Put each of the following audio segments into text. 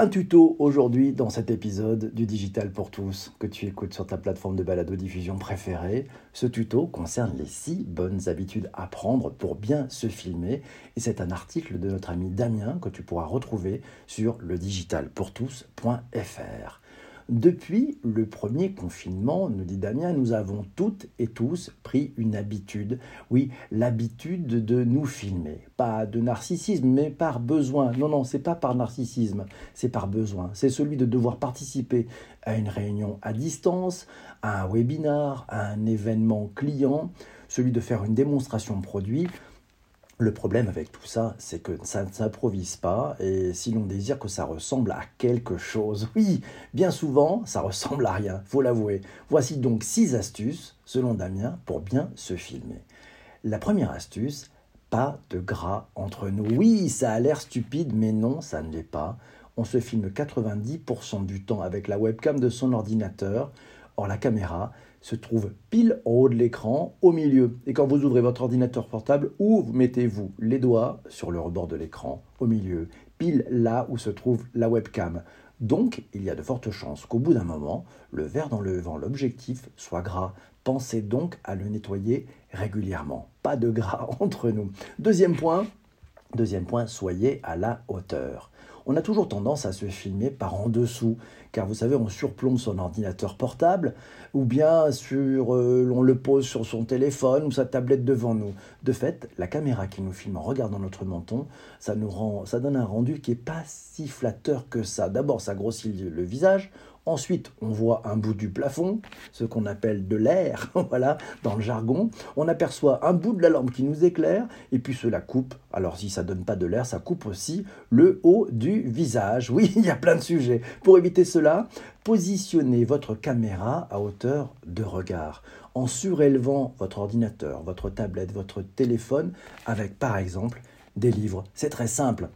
Un tuto aujourd'hui dans cet épisode du Digital pour tous que tu écoutes sur ta plateforme de balado-diffusion préférée. Ce tuto concerne les 6 bonnes habitudes à prendre pour bien se filmer et c'est un article de notre ami Damien que tu pourras retrouver sur le digitalpourtous.fr. Depuis le premier confinement, nous dit Damien, nous avons toutes et tous pris une habitude. Oui, l'habitude de nous filmer. Pas de narcissisme, mais par besoin. Non, non, c'est pas par narcissisme, c'est par besoin. C'est celui de devoir participer à une réunion à distance, à un webinar, à un événement client, celui de faire une démonstration de produit le problème avec tout ça, c'est que ça ne s'improvise pas, et si l'on désire que ça ressemble à quelque chose, oui, bien souvent, ça ressemble à rien, faut l'avouer. Voici donc six astuces, selon Damien, pour bien se filmer. La première astuce, pas de gras entre nous. Oui, ça a l'air stupide, mais non, ça ne l'est pas. On se filme 90% du temps avec la webcam de son ordinateur. Or, la caméra, se trouve pile en haut de l'écran, au milieu. Et quand vous ouvrez votre ordinateur portable, où mettez-vous les doigts sur le rebord de l'écran, au milieu, pile là où se trouve la webcam. Donc, il y a de fortes chances qu'au bout d'un moment, le verre dans le vent, l'objectif, soit gras. Pensez donc à le nettoyer régulièrement. Pas de gras entre nous. Deuxième point, deuxième point, soyez à la hauteur on a toujours tendance à se filmer par en dessous, car vous savez, on surplombe son ordinateur portable, ou bien sur, euh, on le pose sur son téléphone ou sa tablette devant nous. De fait, la caméra qui nous filme en regardant notre menton, ça nous rend, ça donne un rendu qui est pas si flatteur que ça. D'abord, ça grossit le visage, Ensuite, on voit un bout du plafond, ce qu'on appelle de l'air, voilà, dans le jargon. On aperçoit un bout de la lampe qui nous éclaire, et puis cela coupe. Alors si ça donne pas de l'air, ça coupe aussi le haut du visage. Oui, il y a plein de sujets. Pour éviter cela, positionnez votre caméra à hauteur de regard en surélevant votre ordinateur, votre tablette, votre téléphone avec par exemple des livres. C'est très simple.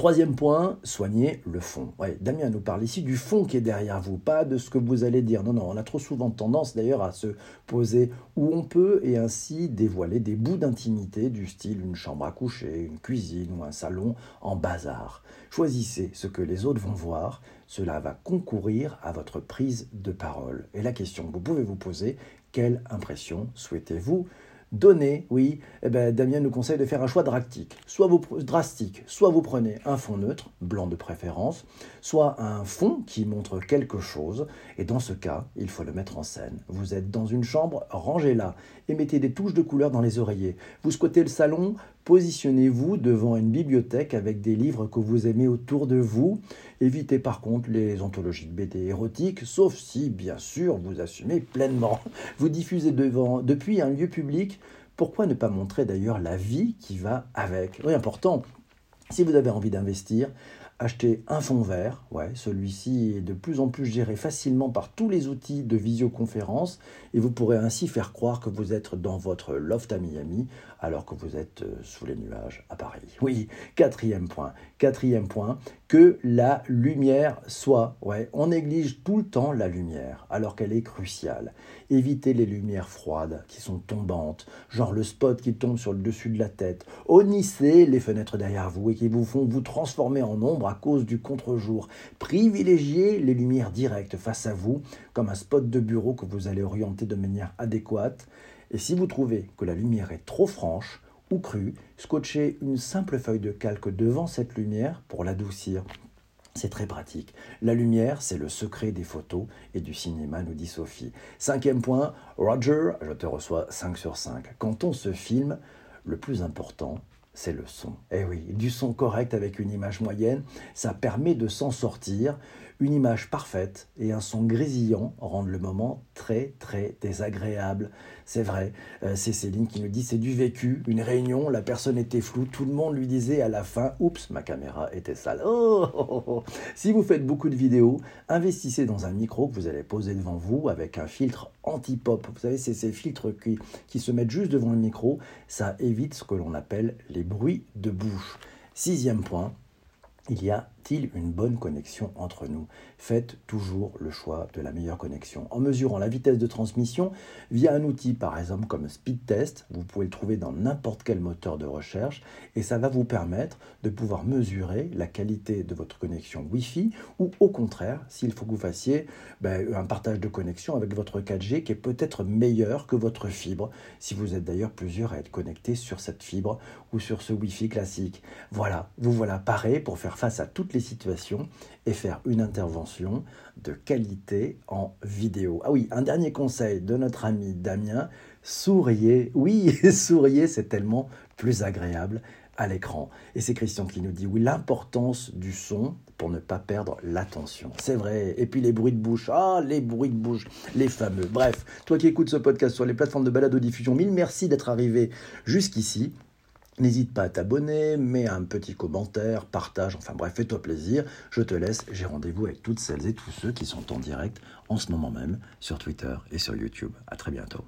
Troisième point, soignez le fond. Damien nous parle ici du fond qui est derrière vous, pas de ce que vous allez dire. Non, non, on a trop souvent tendance d'ailleurs à se poser où on peut et ainsi dévoiler des bouts d'intimité du style une chambre à coucher, une cuisine ou un salon en bazar. Choisissez ce que les autres vont voir, cela va concourir à votre prise de parole. Et la question que vous pouvez vous poser, quelle impression souhaitez-vous donner, oui, eh ben, Damien nous conseille de faire un choix drastique. Soit vous, drastique, soit vous prenez un fond neutre, blanc de préférence, soit un fond qui montre quelque chose, et dans ce cas, il faut le mettre en scène. Vous êtes dans une chambre, rangez-la, et mettez des touches de couleur dans les oreillers. Vous squattez le salon, positionnez-vous devant une bibliothèque avec des livres que vous aimez autour de vous. Évitez par contre les anthologies de BD érotiques, sauf si, bien sûr, vous assumez pleinement. Vous diffusez devant, depuis un lieu public. Pourquoi ne pas montrer d'ailleurs la vie qui va avec? Oui, important. Si vous avez envie d'investir, acheter un fond vert. Celui-ci est de plus en plus géré facilement par tous les outils de visioconférence et vous pourrez ainsi faire croire que vous êtes dans votre loft à Miami alors que vous êtes euh, sous les nuages à Paris. Oui, quatrième point. Quatrième point, que la lumière soit. On néglige tout le temps la lumière alors qu'elle est cruciale. Évitez les lumières froides qui sont tombantes, genre le spot qui tombe sur le dessus de la tête. Honnissez les fenêtres derrière vous et qui vous font vous transformer en ombre à cause du contre-jour. Privilégiez les lumières directes face à vous, comme un spot de bureau que vous allez orienter de manière adéquate. Et si vous trouvez que la lumière est trop franche ou crue, scotchez une simple feuille de calque devant cette lumière pour l'adoucir. C'est très pratique. La lumière, c'est le secret des photos et du cinéma, nous dit Sophie. Cinquième point, Roger, je te reçois 5 sur 5. Quand on se filme, le plus important, c'est le son. Eh oui, du son correct avec une image moyenne, ça permet de s'en sortir. Une image parfaite et un son grésillant rendent le moment très très désagréable. C'est vrai, euh, c'est Céline qui nous dit c'est du vécu. Une réunion, la personne était floue, tout le monde lui disait à la fin oups, ma caméra était sale. Oh, oh, oh, si vous faites beaucoup de vidéos, investissez dans un micro que vous allez poser devant vous avec un filtre anti-pop. Vous savez, c'est ces filtres qui, qui se mettent juste devant le micro. Ça évite ce que l'on appelle les bruits de bouche. Sixième point, il y a une bonne connexion entre nous? Faites toujours le choix de la meilleure connexion. En mesurant la vitesse de transmission via un outil par exemple comme Speedtest, vous pouvez le trouver dans n'importe quel moteur de recherche et ça va vous permettre de pouvoir mesurer la qualité de votre connexion Wi-Fi ou au contraire, s'il faut que vous fassiez ben, un partage de connexion avec votre 4G qui est peut-être meilleur que votre fibre, si vous êtes d'ailleurs plusieurs à être connectés sur cette fibre ou sur ce Wi-Fi classique. Voilà, vous voilà paré pour faire face à les situations et faire une intervention de qualité en vidéo. Ah oui, un dernier conseil de notre ami Damien, souriez. Oui, souriez, c'est tellement plus agréable à l'écran. Et c'est Christian qui nous dit oui, l'importance du son pour ne pas perdre l'attention. C'est vrai. Et puis les bruits de bouche. Ah, les bruits de bouche, les fameux. Bref, toi qui écoutes ce podcast sur les plateformes de balado diffusion, mille merci d'être arrivé jusqu'ici. N'hésite pas à t'abonner, mets un petit commentaire, partage, enfin bref, fais-toi plaisir. Je te laisse, j'ai rendez-vous avec toutes celles et tous ceux qui sont en direct en ce moment même sur Twitter et sur YouTube. À très bientôt.